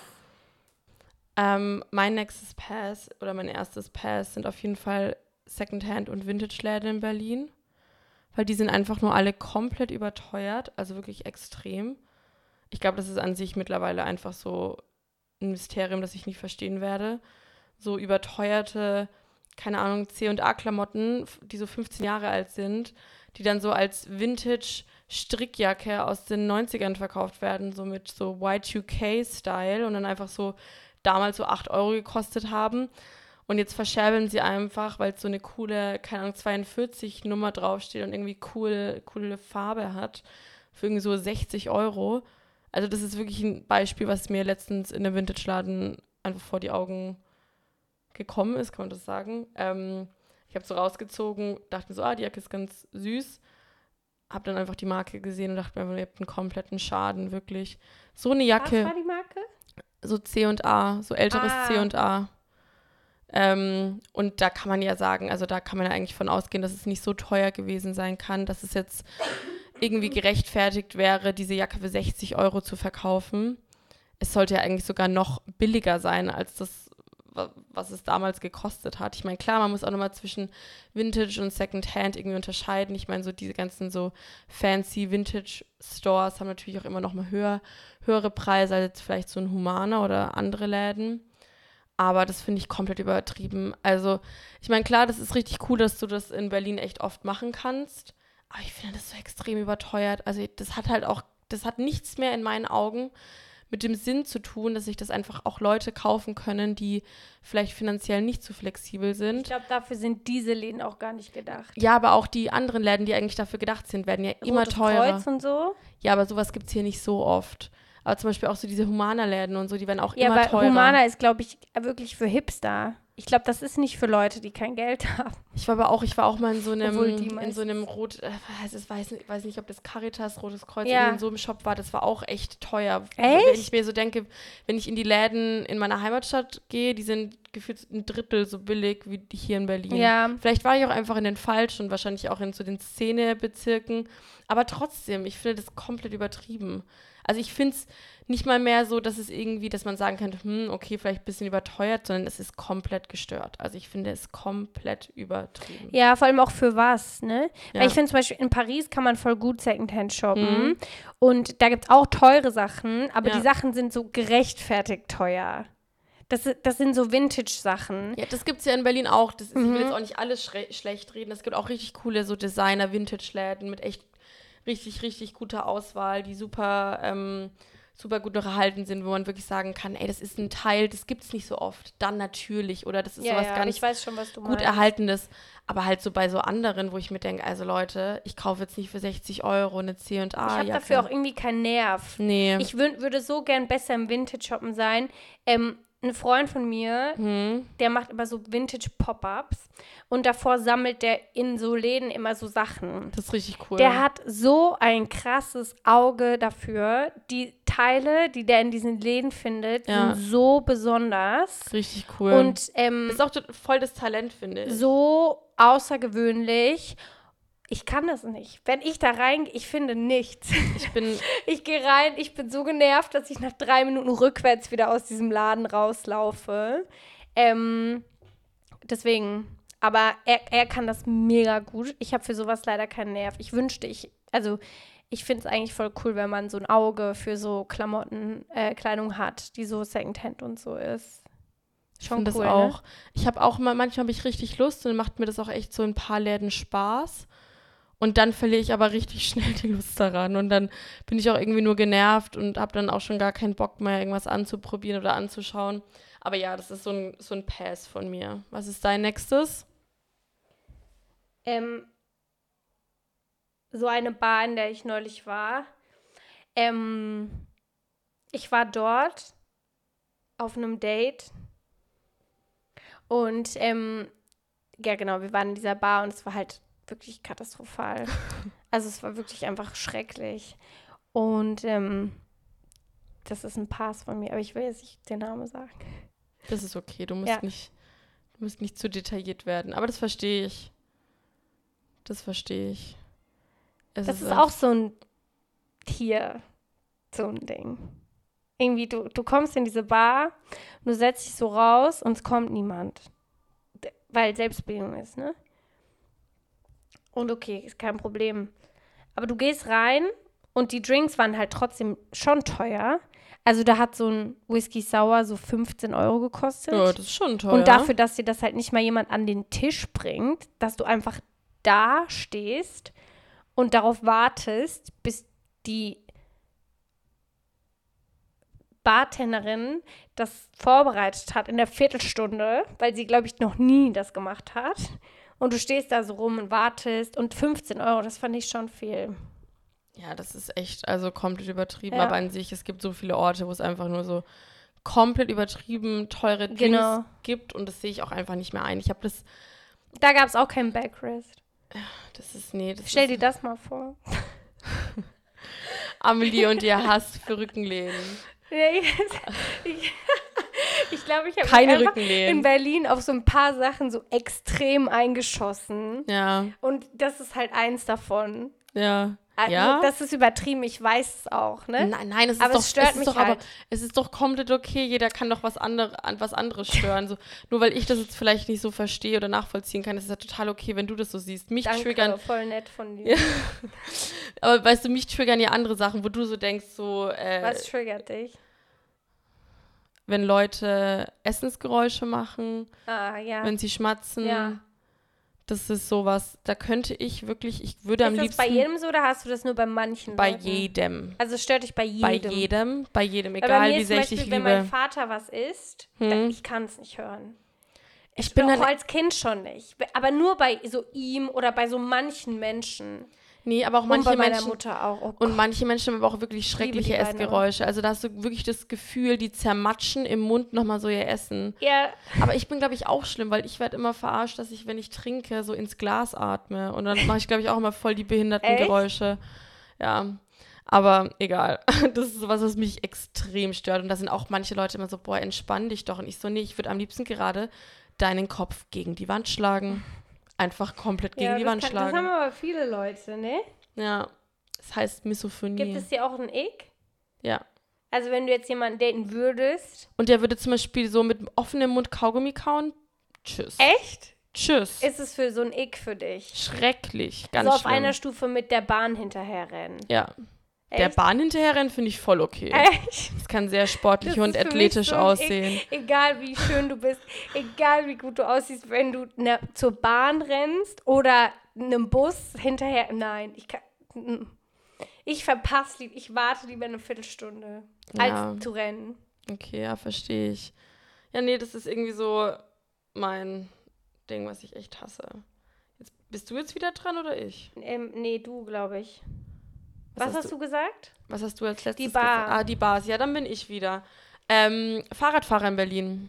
Ähm, mein nächstes Pass oder mein erstes Pass sind auf jeden Fall Secondhand- und Vintage-Läden in Berlin. Weil die sind einfach nur alle komplett überteuert, also wirklich extrem. Ich glaube, das ist an sich mittlerweile einfach so ein Mysterium, das ich nicht verstehen werde. So überteuerte, keine Ahnung, C&A-Klamotten, die so 15 Jahre alt sind, die dann so als Vintage-Strickjacke aus den 90ern verkauft werden, so mit so Y2K-Style und dann einfach so damals so 8 Euro gekostet haben. Und jetzt verscherbeln sie einfach, weil es so eine coole, keine Ahnung, 42 Nummer draufsteht und irgendwie cool, coole Farbe hat, für irgendwie so 60 Euro. Also das ist wirklich ein Beispiel, was mir letztens in einem Vintage-Laden einfach vor die Augen gekommen ist, kann man das sagen. Ähm, ich habe so rausgezogen, dachte mir so, ah, die Jacke ist ganz süß. Hab dann einfach die Marke gesehen und dachte mir, ihr habt einen kompletten Schaden, wirklich. So eine Jacke Was war die Marke? So C und A, so älteres Ah. C und A. Ähm, und da kann man ja sagen, also da kann man ja eigentlich von ausgehen, dass es nicht so teuer gewesen sein kann, dass es jetzt irgendwie gerechtfertigt wäre, diese Jacke für 60 Euro zu verkaufen. Es sollte ja eigentlich sogar noch billiger sein als das, was es damals gekostet hat. Ich meine, klar, man muss auch nochmal zwischen Vintage und Secondhand irgendwie unterscheiden. Ich meine, so diese ganzen so fancy Vintage-Stores haben natürlich auch immer noch mal höher, höhere Preise als jetzt vielleicht so ein Humana oder andere Läden. Aber das finde ich komplett übertrieben. Also, ich meine, klar, das ist richtig cool, dass du das in Berlin echt oft machen kannst. Aber ich finde das so extrem überteuert. Also, das hat halt auch, das hat nichts mehr in meinen Augen mit dem Sinn zu tun, dass sich das einfach auch Leute kaufen können, die vielleicht finanziell nicht so flexibel Ich sind. glaube, dafür sind diese Läden auch gar nicht gedacht. Ja, aber auch die anderen Läden, die eigentlich dafür gedacht sind, werden ja immer Rotes teurer. Kreuz und so. Ja, aber sowas gibt es hier nicht so oft. Aber zum Beispiel auch so diese Humana-Läden und so, die werden auch Ja, immer aber teurer. Humana ist, glaube ich, wirklich für Hipster. Ich glaube, das ist nicht für Leute, die kein Geld haben. Ich war aber auch, ich war auch mal in so einem, in so einem Rot, äh, weiß, ich weiß, nicht, weiß nicht, ob das Caritas, Rotes Kreuz, Ja. in so einem Shop war, das war auch echt teuer. Echt? Wenn ich mir so denke, wenn ich in die Läden in meiner Heimatstadt gehe, die sind gefühlt ein Drittel so billig wie die hier in Berlin. Ja. Vielleicht war ich auch einfach in den falschen und wahrscheinlich auch in so den Szenebezirken. Aber trotzdem, ich finde das komplett übertrieben. Also ich finde es nicht mal mehr so, dass es irgendwie, dass man sagen könnte, hm, okay, vielleicht ein bisschen überteuert, sondern es ist komplett gestört. Also ich finde es komplett übertrieben. Ja, vor allem auch für was, ne? Ja. Weil ich finde zum Beispiel in Paris kann man voll gut Secondhand shoppen. Mhm. Und da gibt es auch teure Sachen, aber Ja. die Sachen sind so gerechtfertigt teuer. Das, das sind so Vintage-Sachen. Ja, das gibt es ja in Berlin auch. Das ist, Ich Mhm. will jetzt auch nicht alles schlecht reden. Es gibt auch richtig coole so Designer-Vintage-Läden mit echt richtig, richtig guter Auswahl, die super, ähm, super gut noch erhalten sind, wo man wirklich sagen kann, ey, das ist ein Teil, das gibt es nicht so oft. Dann natürlich. Oder das ist sowas gar nicht ich weiß schon, gut meinst. erhaltenes. Aber halt so bei so anderen, wo ich mir denke, also Leute, ich kaufe jetzt nicht für 60 Euro eine C&A Ich habe dafür auch irgendwie keinen Nerv. Nee. Ich wün- würde so gern besser im Vintage-Shoppen sein. Ähm, ein Freund von mir, hm. der macht immer so Vintage-Pop-Ups und davor sammelt der in so Läden immer so Sachen. Das ist richtig cool. Der hat so ein krasses Auge dafür. Die Teile, die der in diesen Läden findet, Ja. sind so besonders richtig cool. und ähm, ist auch voll das Talent, finde ich. so außergewöhnlich. Ich kann das nicht. Wenn ich da reingehe, ich finde nichts. Ich bin Ich gehe rein, ich bin so genervt, dass ich nach drei Minuten rückwärts wieder aus diesem Laden rauslaufe. Ähm, deswegen, aber er, er kann das mega gut. Ich habe für sowas leider keinen Nerv. Ich wünschte, ich, also ich finde es eigentlich voll cool, wenn man so ein Auge für so Klamotten, äh, Kleidung hat, die so Secondhand und so ist. Schon cool, das ne? auch. Ne? Ich habe auch mal, manchmal habe ich richtig Lust und dann macht mir das auch echt so ein paar Läden Spaß. Und dann verliere ich aber richtig schnell die Lust daran. Und dann bin ich auch irgendwie nur genervt und habe dann auch schon gar keinen Bock mehr, irgendwas anzuprobieren oder anzuschauen. Aber ja, das ist so ein, so ein Pass von mir. Was ist dein nächstes? Ähm, so eine Bar, in der ich neulich war. Ähm, ich war dort auf einem Date. Und ähm, ja, genau, wir waren in dieser Bar und es war halt wirklich katastrophal. also es war wirklich einfach schrecklich. Und ähm, das ist ein Pass von mir, aber ich will jetzt nicht den Namen sagen. Das ist okay, du musst ja. nicht, du musst nicht zu detailliert werden. Aber das verstehe ich. Das verstehe ich. Es das ist, ist auch so ein Tier, so ein Ding. Irgendwie, du, du kommst in diese Bar, du setzt dich so raus und es kommt niemand. Weil Selbstbildung ist, ne? Und okay, ist kein Problem. Aber du gehst rein und die Drinks waren halt trotzdem schon teuer. Also da hat so ein Whisky Sour so 15 Euro gekostet. Ja, das ist schon teuer. Und dafür, dass dir das halt nicht mal jemand an den Tisch bringt, dass du einfach da stehst und darauf wartest, bis die Bartenderin das vorbereitet hat in der Viertelstunde, weil sie, glaube ich, noch nie das gemacht hat. Und du stehst da so rum und wartest. Und 15 Euro, das fand ich schon viel. Ja, das ist echt, also komplett übertrieben. Ja. Aber an sich, es gibt so viele Orte, wo es einfach nur so komplett übertrieben teure Drinks genau. gibt. Und das sehe ich auch einfach nicht mehr ein. Ich habe das. Da gab es auch keinen Backrest. Das ist, nee. Das Stell ist, dir das mal vor. Amelie und ihr Hass für Rückenlehnen. Ja, ich, ich glaube, ich habe in Berlin auf so ein paar Sachen so extrem eingeschossen. Ja. Und das ist halt eins davon. Ja. Also, ja. Das ist übertrieben, ich weiß es auch, ne? Nein, nein, es ist aber doch, es stört es mich doch, halt. aber es ist doch komplett okay, jeder kann doch was, andere, an was anderes stören. So, nur weil ich das jetzt vielleicht nicht so verstehe oder nachvollziehen kann, ist es ja total okay, wenn du das so siehst. Mich Danke, triggern. voll nett von dir. Ja. aber weißt du, mich triggern ja andere Sachen, wo du so denkst, so. Äh, was triggert dich? Wenn Leute Essensgeräusche machen, ah, ja. wenn sie schmatzen. Ja. Das ist sowas, da könnte ich wirklich, ich würde ist am liebsten. Ist das bei jedem so oder hast du das nur bei manchen? Bei Leuten? jedem. Also stört dich bei jedem? Bei jedem, bei jedem, egal wie sehr ich dich liebe. Wenn mein Vater was isst, hm. dann, ich kann es nicht hören. Ich, ich bin auch als Kind schon nicht. Aber nur bei so ihm oder bei so manchen Menschen. Nee, aber auch manche und bei Menschen. Mutter auch. Oh und manche Menschen haben aber auch wirklich schreckliche Essgeräusche. Also da hast du wirklich das Gefühl, die zermatschen im Mund nochmal so ihr Essen. Ja. Aber ich bin, glaube ich, auch schlimm, weil ich werde immer verarscht, dass ich, wenn ich trinke, so ins Glas atme. Und dann mache ich, glaube ich, auch immer voll die behinderten Echt? Geräusche. Ja. Aber egal. Das ist sowas, was mich extrem stört. Und da sind auch manche Leute immer so, boah, entspann dich doch. Und ich so, nee, ich würde am liebsten gerade deinen Kopf gegen die Wand schlagen einfach komplett gegen ja, die Wand kann, schlagen. Das haben aber viele Leute, ne? Ja. Das heißt Misophonie. Gibt es dir auch ein Ick? Ja. Also wenn du jetzt jemanden daten würdest. Und der würde zum Beispiel so mit offenem Mund Kaugummi kauen. Tschüss. Echt? Tschüss. Ist es für so ein Ick für dich? Schrecklich, ganz So auf schlimm. einer Stufe mit der Bahn hinterherrennen. Ja. Echt? Der Bahn hinterherrennen finde ich voll okay. Echt? Das kann sehr sportlich und athletisch so aussehen. E egal wie schön du bist, egal wie gut du aussiehst, wenn du ne, zur Bahn rennst oder einem Bus hinterher. Nein, ich kann. Ich verpasse lieb, ich warte lieber eine Viertelstunde, ja. als zu rennen. Okay, ja, verstehe ich. Ja, nee, das ist irgendwie so mein Ding, was ich echt hasse. Jetzt, bist du jetzt wieder dran oder ich? Ähm, nee, du, glaube ich. Was, was hast, hast du, gesagt? Was hast du als letztes Die Bar. gesagt? Ah, die Bars. Ja, dann bin ich wieder. Ähm, Fahrradfahrer in Berlin.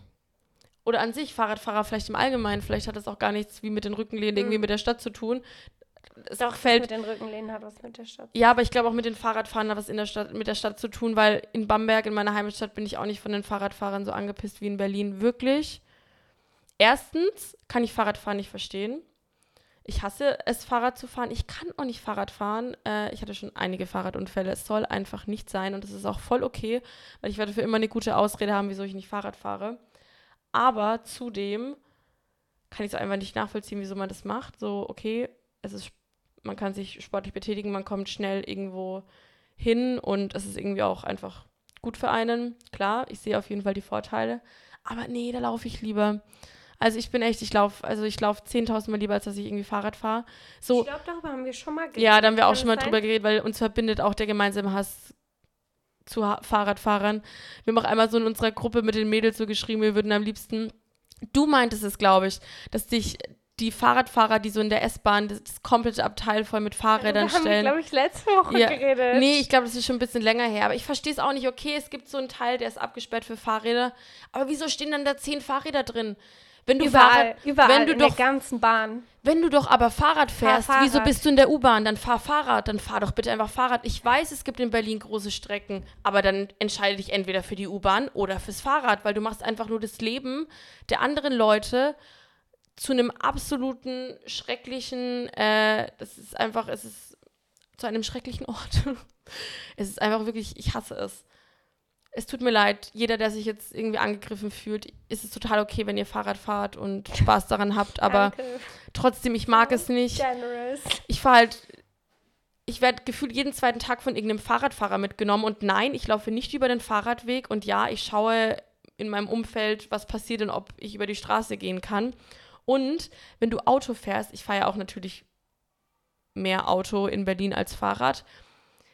Oder an sich Fahrradfahrer vielleicht im Allgemeinen. Vielleicht hat das auch gar nichts wie mit den Rückenlehnen mhm. irgendwie mit der Stadt zu tun. Es Doch, fällt, mit den Rückenlehnen hat was mit der Stadt. Ja, aber ich glaube auch mit den Fahrradfahrern hat was in der Stadt, mit der Stadt zu tun, weil in Bamberg, in meiner Heimatstadt, bin ich auch nicht von den Fahrradfahrern so angepisst wie in Berlin. Wirklich. Erstens kann ich Fahrradfahren nicht verstehen. Ich hasse es, Fahrrad zu fahren. Ich kann auch nicht Fahrrad fahren. Äh, ich hatte schon einige Fahrradunfälle. Es soll einfach nicht sein und es ist auch voll okay, weil ich werde für immer eine gute Ausrede haben, wieso ich nicht Fahrrad fahre. Aber zudem kann ich es einfach nicht nachvollziehen, wieso man das macht. So, okay, es ist man kann sich sportlich betätigen, man kommt schnell irgendwo hin und es ist irgendwie auch einfach gut für einen. Klar, ich sehe auf jeden Fall die Vorteile. Aber nee, da laufe ich lieber. Also ich bin echt, ich laufe, also ich laufe 10.000 Mal lieber, als dass ich irgendwie Fahrrad fahre. So, Ich glaube, darüber haben wir schon mal geredet. ja, da haben wir auch schon mal das drüber sein? geredet, weil uns verbindet auch der gemeinsame Hass zu ha Fahrradfahrern. Wir haben auch einmal so in unserer Gruppe mit den Mädels so geschrieben, wir würden am liebsten, du meintest es, glaube ich, dass dich die Fahrradfahrer, die so in der S-Bahn das, das komplette Abteil voll mit Fahrrädern Darüber haben wir, stellen. glaube ich, letzte Woche Ja, geredet. Nee, ich glaube, das ist schon ein bisschen länger her. Aber ich verstehe es auch nicht. Okay, es gibt so einen Teil, der ist abgesperrt für Fahrräder. Aber wieso stehen dann da zehn Fahrräder drin? Wenn du Überall, Fahrrad, überall, wenn du in doch, der ganzen Bahn. wenn du doch aber Fahrrad fährst, Fahr wieso Fahrrad. bist du in der U-Bahn? Dann fahr Fahrrad, dann fahr doch bitte einfach Fahrrad. Ich weiß, es gibt in Berlin große Strecken, aber dann entscheide dich entweder für die U-Bahn oder fürs Fahrrad, weil du machst einfach nur das Leben der anderen Leute zu einem absoluten schrecklichen, äh, das ist einfach, es ist zu einem schrecklichen Ort. es ist einfach wirklich, ich hasse es. Es tut mir leid, jeder, der sich jetzt irgendwie angegriffen fühlt, ist es total okay, wenn ihr Fahrrad fahrt und Spaß daran habt, aber Danke. trotzdem, ich mag es nicht. Generous. Ich fahre halt, ich werde gefühlt jeden zweiten Tag von irgendeinem Fahrradfahrer mitgenommen und nein, ich laufe nicht über den Fahrradweg und ja, ich schaue in meinem Umfeld, was passiert und ob ich über die Straße gehen kann. Und wenn du Auto fährst, ich fahre ja auch natürlich mehr Auto in Berlin als Fahrrad,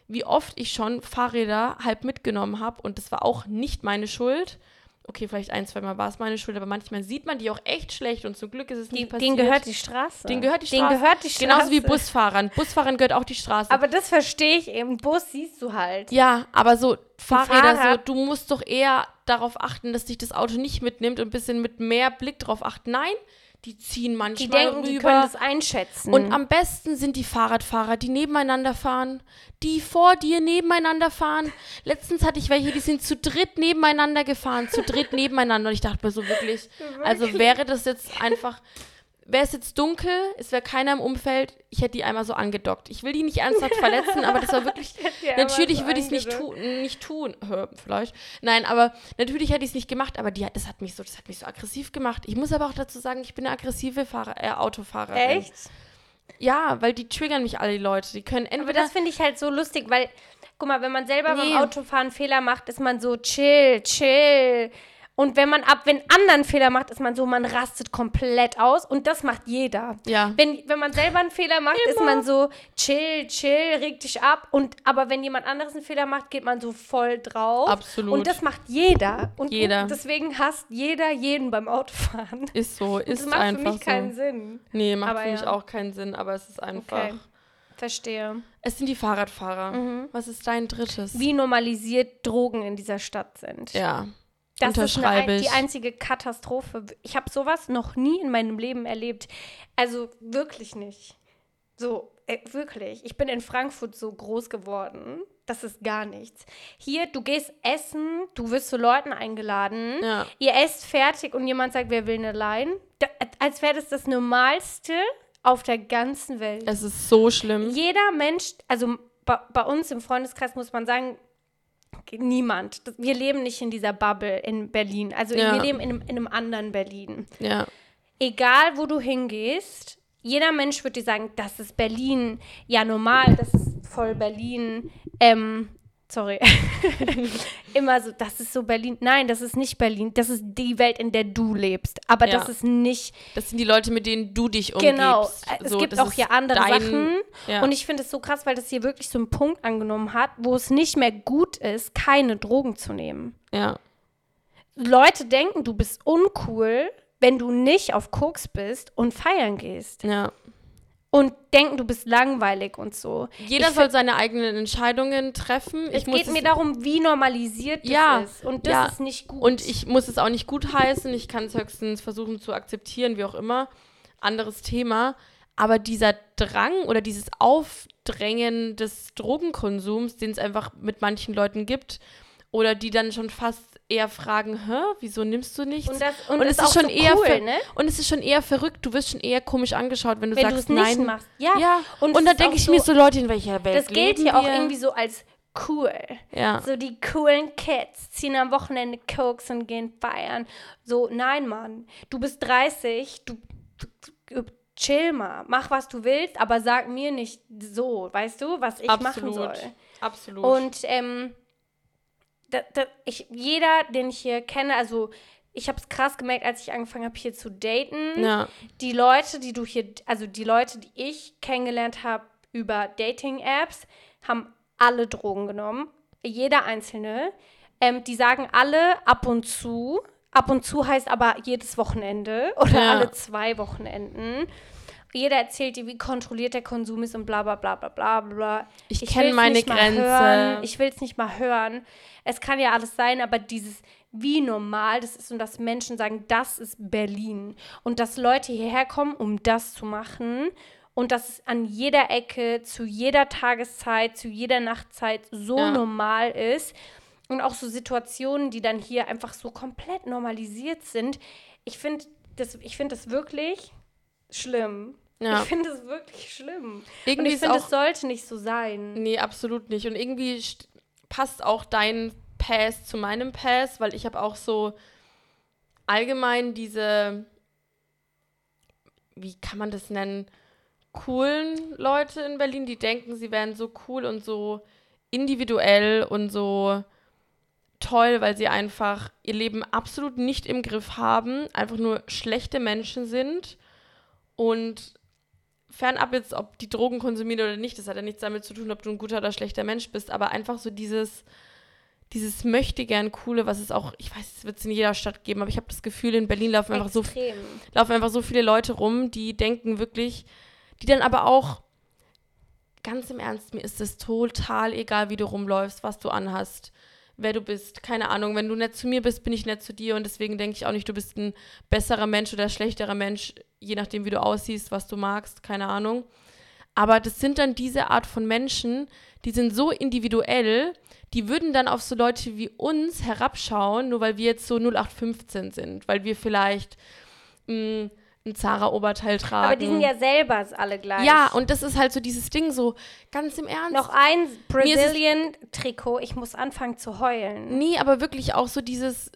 wie oft ich schon Fahrräder halb mitgenommen habe und das war auch nicht meine Schuld. Okay, vielleicht ein, zwei Mal war es meine Schuld, aber manchmal sieht man die auch echt schlecht und zum Glück ist es Die, nicht passiert. denen gehört die Straße. Denen gehört die Denen Straße. gehört die Straße. Genauso wie Busfahrern. Busfahrern gehört auch die Straße. Aber das verstehe ich eben. Bus siehst du halt. ja, aber so Fahrräder, so, Fahrrad- du musst doch eher darauf achten, dass dich das Auto nicht mitnimmt und ein bisschen mit mehr Blick drauf achten. Nein, die ziehen manchmal Die denken, die rüber. können das einschätzen. und am besten sind die Fahrradfahrer, die nebeneinander fahren, die vor dir nebeneinander fahren. Letztens hatte ich welche, die sind zu dritt nebeneinander gefahren, zu dritt nebeneinander. Und ich dachte mir so wirklich, also wäre das jetzt einfach, wäre es jetzt dunkel, es wäre keiner im Umfeld, ich hätte die einmal so angedockt. Ich will die nicht ernsthaft verletzen, aber das war wirklich, natürlich so würde ich es nicht, tu nicht tun, vielleicht. Nein, aber natürlich hätte ich es nicht gemacht, aber die, das hat mich so, das hat mich so aggressiv gemacht. Ich muss aber auch dazu sagen, ich bin eine aggressive Fahrer, äh, Autofahrerin. Echt? Ja, weil die triggern mich alle, die Leute. Die können Aber entweder. das finde ich halt so lustig, weil, guck mal, wenn man selber Nee. beim Autofahren Fehler macht, ist man so chill, chill. Und wenn man ab, wenn anderen Fehler macht, ist man so, man rastet komplett aus. Und das macht jeder. ja. Wenn, wenn man selber einen Fehler macht, ist man so chill, chill, reg dich ab. Und aber wenn jemand anderes einen Fehler macht, geht man so voll drauf. Absolut. Und das macht jeder. Und Jeder. deswegen hasst jeder jeden beim Autofahren. Ist so, ist das macht für einfach mich keinen so. Sinn. Nee, macht Aber für mich ja. auch keinen Sinn, aber es ist einfach. Okay. Verstehe. Es sind die Fahrradfahrer. Was ist dein drittes? Wie normalisiert Drogen in dieser Stadt sind. Ja. Das ist eine, die einzige Katastrophe. Ich habe sowas noch nie in meinem Leben erlebt. Also wirklich nicht. So, äh, wirklich. Ich bin in Frankfurt so groß geworden. Das ist gar nichts. Hier, du gehst essen, du wirst zu Leuten eingeladen. Ja. Ihr esst fertig und jemand sagt, wer will eine Line? Da, als wäre das das Normalste auf der ganzen Welt. Es ist so schlimm. Jeder Mensch, also bei, bei uns im Freundeskreis muss man sagen, niemand. Wir leben nicht in dieser Bubble in Berlin. Also Ja. wir leben in einem, in einem anderen Berlin. Ja. Egal, wo du hingehst, jeder Mensch wird dir sagen, das ist Berlin. Ja, normal, das ist voll Berlin. Ähm, sorry. Immer so, das ist so Berlin. Nein, das ist nicht Berlin. Das ist die Welt, in der du lebst. Aber Ja. das ist nicht Das sind die Leute, mit denen du dich umgibst. Genau, es So, gibt auch hier andere dein- Sachen. Ja. Und ich finde es so krass, weil das hier wirklich so einen Punkt angenommen hat, wo es nicht mehr gut ist, keine Drogen zu nehmen. ja. Leute denken, du bist uncool, wenn du nicht auf Koks bist und feiern gehst. Ja. Und denken, du bist langweilig und so. Jeder Ich soll seine eigenen Entscheidungen treffen. Es ich muss geht mir darum, wie normalisiert das Ja, ist. Und das ja. ist nicht gut. Und ich muss es auch nicht gut heißen. Ich kann es höchstens versuchen zu akzeptieren, wie auch immer. Anderes Thema. Aber dieser Drang oder dieses Aufdrängen des Drogenkonsums, den es einfach mit manchen Leuten gibt, oder die dann schon fast eher fragen, hä, wieso nimmst du nichts? Und das- und es ist ist schon so eher cool, ne? und es ist schon eher verrückt. Du wirst schon eher komisch angeschaut, wenn du wenn sagst nicht nein. machst. Ja, Ja, und, dann ist denke ich mir so, Leute, in welcher Welt Das gilt hier auch irgendwie so als cool. Ja. So die coolen Kids ziehen am Wochenende Cokes und gehen feiern. So, nein, Mann. Du bist 30, du, du, chill mal, mach was du willst, aber sag mir nicht so, weißt du, was ich Absolut. machen soll. Absolut. Und ähm, da, da, ich, jeder, den ich hier kenne, also ich habe es krass gemerkt, als ich angefangen habe, hier zu daten. ja. Die Leute, die du hier, also die Leute, die ich kennengelernt habe über Dating-Apps, haben alle Drogen genommen. Jeder einzelne. Ähm, die sagen alle ab und zu. Ab und zu heißt aber jedes Wochenende oder Ja. alle zwei Wochenenden. Jeder erzählt dir, wie kontrolliert der Konsum ist und bla bla bla bla bla bla. Ich will's kenn meine nicht Grenze. Hören. Ich will es nicht mal hören. Es kann ja alles sein, aber dieses, wie normal das ist und dass Menschen sagen, das ist Berlin. Und dass Leute hierher kommen, um das zu machen. Und dass es an jeder Ecke, zu jeder Tageszeit, zu jeder Nachtzeit so Ja. normal ist. Und auch so Situationen, die dann hier einfach so komplett normalisiert sind. Ich finde das, ich find das wirklich schlimm. Ja. Ich finde es wirklich schlimm. Und Irgendwie ich ist finde, es sollte nicht so sein. Nee, absolut nicht. Und irgendwie st- passt auch dein Pass zu meinem Pass, weil ich habe auch so allgemein diese, wie kann man das nennen, coolen Leute in Berlin, die denken, sie wären so cool und so individuell und so toll, weil sie einfach ihr Leben absolut nicht im Griff haben, einfach nur schlechte Menschen sind und fernab jetzt, ob die Drogen konsumieren oder nicht, das hat ja nichts damit zu tun, ob du ein guter oder schlechter Mensch bist, aber einfach so dieses, dieses möchte gern coole, was es auch, ich weiß, es wird es in jeder Stadt geben, aber ich habe das Gefühl, in Berlin laufen einfach so laufen einfach so viele Leute rum, die denken wirklich, die dann aber auch, ganz im Ernst, mir ist es total egal, wie du rumläufst, was du anhast, wer du bist. Keine Ahnung, wenn du nett zu mir bist, bin ich nett zu dir und deswegen denke ich auch nicht, du bist ein besserer Mensch oder schlechterer Mensch, je nachdem, wie du aussiehst, was du magst, keine Ahnung. Aber das sind dann diese Art von Menschen, die sind so individuell, die würden dann auf so Leute wie uns herabschauen, nur weil wir jetzt so 0815 sind, weil wir vielleicht mh, ein Zara-Oberteil tragen. Aber die sind ja selber alle gleich. Ja, und das ist halt so dieses Ding, so ganz im Ernst. Noch ein Brazilian-Trikot. Ich muss anfangen zu heulen. Nee, aber wirklich auch so dieses,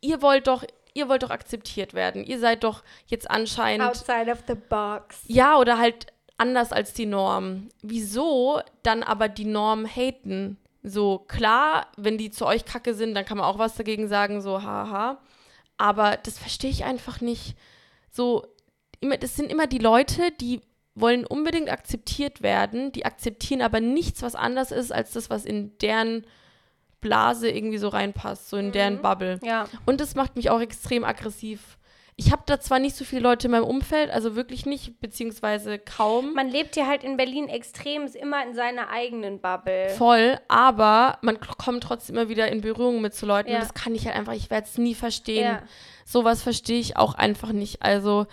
ihr wollt doch, ihr wollt doch akzeptiert werden. Ihr seid doch jetzt anscheinend. Outside of the box. Ja, oder halt anders als die Norm. Wieso dann aber die Norm haten? So, klar, wenn die zu euch kacke sind, dann kann man auch was dagegen sagen, so, haha. Aber das verstehe ich einfach nicht. So, immer, das sind immer die Leute, die wollen unbedingt akzeptiert werden, die akzeptieren aber nichts, was anders ist, als das, was in deren Blase irgendwie so reinpasst, so in deren Bubble. Ja. Und das macht mich auch extrem aggressiv. Ich habe da zwar nicht so viele Leute in meinem Umfeld, also wirklich nicht, beziehungsweise kaum. Man lebt hier halt in Berlin extrem, ist immer in seiner eigenen Bubble. voll, aber man kommt trotzdem immer wieder in Berührung mit so Leuten Ja. und das kann ich halt einfach, ich werde es nie verstehen. Ja. Sowas verstehe ich auch einfach nicht. Also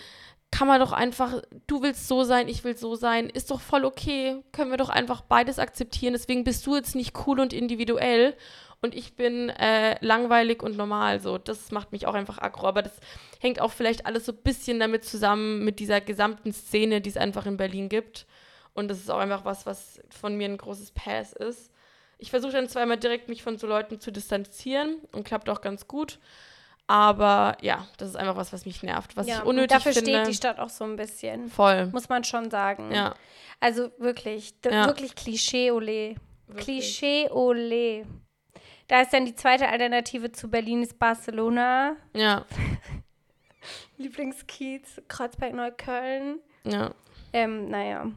kann man doch einfach, du willst so sein, ich will so sein, ist doch voll okay. Können wir doch einfach beides akzeptieren. Deswegen bist du jetzt nicht cool und individuell und ich bin äh, langweilig und normal. So, das macht mich auch einfach aggro. Aber das hängt auch vielleicht alles so ein bisschen damit zusammen mit dieser gesamten Szene, die es einfach in Berlin gibt. Und das ist auch einfach was, was von mir ein großes Pass ist. Ich versuche dann zweimal direkt mich von so Leuten zu distanzieren und klappt auch ganz gut. Aber ja, das ist einfach was, was mich nervt, was ja. ich unnötig Dafür finde. steht die Stadt auch so ein bisschen. Voll. Muss man schon sagen. Ja. Also wirklich, Ja. wirklich Klischee-Ole. Klischee-Ole. Da ist dann die zweite Alternative zu Berlin ist Barcelona. Ja. Lieblingskiez, Kreuzberg-Neukölln. Ja. Ähm, naja.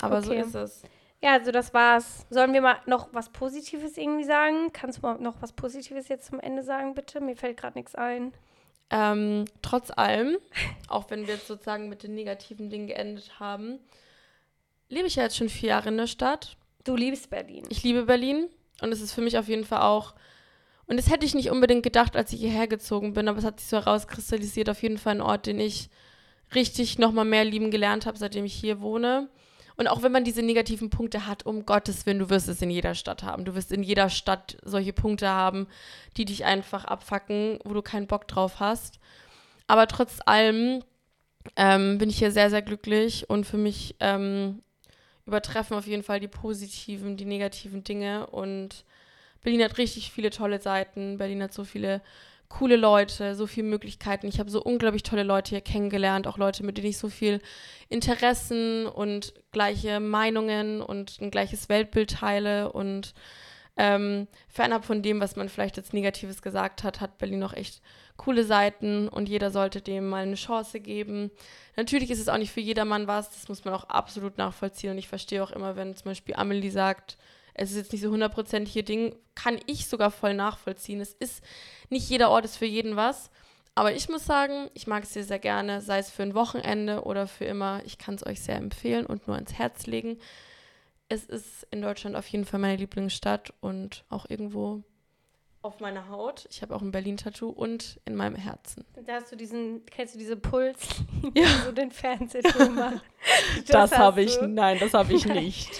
Aber Okay. so ist es. Ja, also das war's. Sollen wir mal noch was Positives irgendwie sagen? Kannst du mal noch was Positives jetzt zum Ende sagen, bitte? Mir fällt gerade nichts ein. Ähm, trotz allem, auch wenn wir jetzt sozusagen mit den negativen Dingen geendet haben, lebe ich ja jetzt schon vier Jahre in der Stadt. Du liebst Berlin. Ich liebe Berlin und es ist für mich auf jeden Fall auch, und das hätte ich nicht unbedingt gedacht, als ich hierher gezogen bin, aber es hat sich so herauskristallisiert, auf jeden Fall ein Ort, den ich richtig nochmal mehr lieben gelernt habe, seitdem ich hier wohne. Und auch wenn man diese negativen Punkte hat, um Gottes Willen, du wirst es in jeder Stadt haben. Du wirst in jeder Stadt solche Punkte haben, die dich einfach abfacken, wo du keinen Bock drauf hast. Aber trotz allem ähm, bin ich hier sehr, sehr glücklich und für mich ähm, übertreffen auf jeden Fall die positiven, die negativen Dinge. Und Berlin hat richtig viele tolle Seiten. Berlin hat so viele coole Leute, so viele Möglichkeiten. Ich habe so unglaublich tolle Leute hier kennengelernt, auch Leute, mit denen ich so viel Interessen und gleiche Meinungen und ein gleiches Weltbild teile. Und ähm, fernab von dem, was man vielleicht jetzt Negatives gesagt hat, hat Berlin auch echt coole Seiten und jeder sollte dem mal eine Chance geben. Natürlich ist es auch nicht für jedermann was, das muss man auch absolut nachvollziehen. Und ich verstehe auch immer, wenn zum Beispiel Amelie sagt, es ist jetzt nicht so hundertprozentig Ding, kann ich sogar voll nachvollziehen. Es ist nicht jeder Ort ist für jeden was. Aber ich muss sagen, ich mag es sehr, sehr gerne, sei es für ein Wochenende oder für immer. Ich kann es euch sehr empfehlen und nur ans Herz legen. Es ist in Deutschland auf jeden Fall meine Lieblingsstadt und auch irgendwo auf meiner Haut. Ich habe auch ein Berlin-Tattoo und in meinem Herzen. Da hast du diesen, kennst du diese Puls, ja. so den Fernsehturm macht. Das, das habe ich, nein, das habe ich nicht.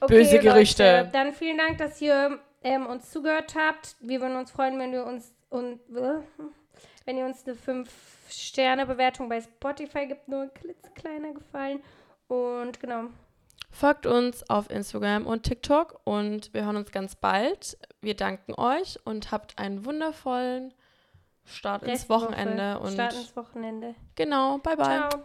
okay, Böse Gerüchte. Leute, dann vielen Dank, dass ihr ähm, uns zugehört habt. Wir würden uns freuen, wenn ihr uns und wenn ihr uns eine 5-Sterne-Bewertung bei Spotify gibt, nur ein klitzekleiner Gefallen. Und genau. Folgt uns auf Instagram und TikTok und wir hören uns ganz bald. Wir danken euch und habt einen wundervollen Start ins Wochenende. Und Start ins Wochenende. Genau, bye bye. Ciao.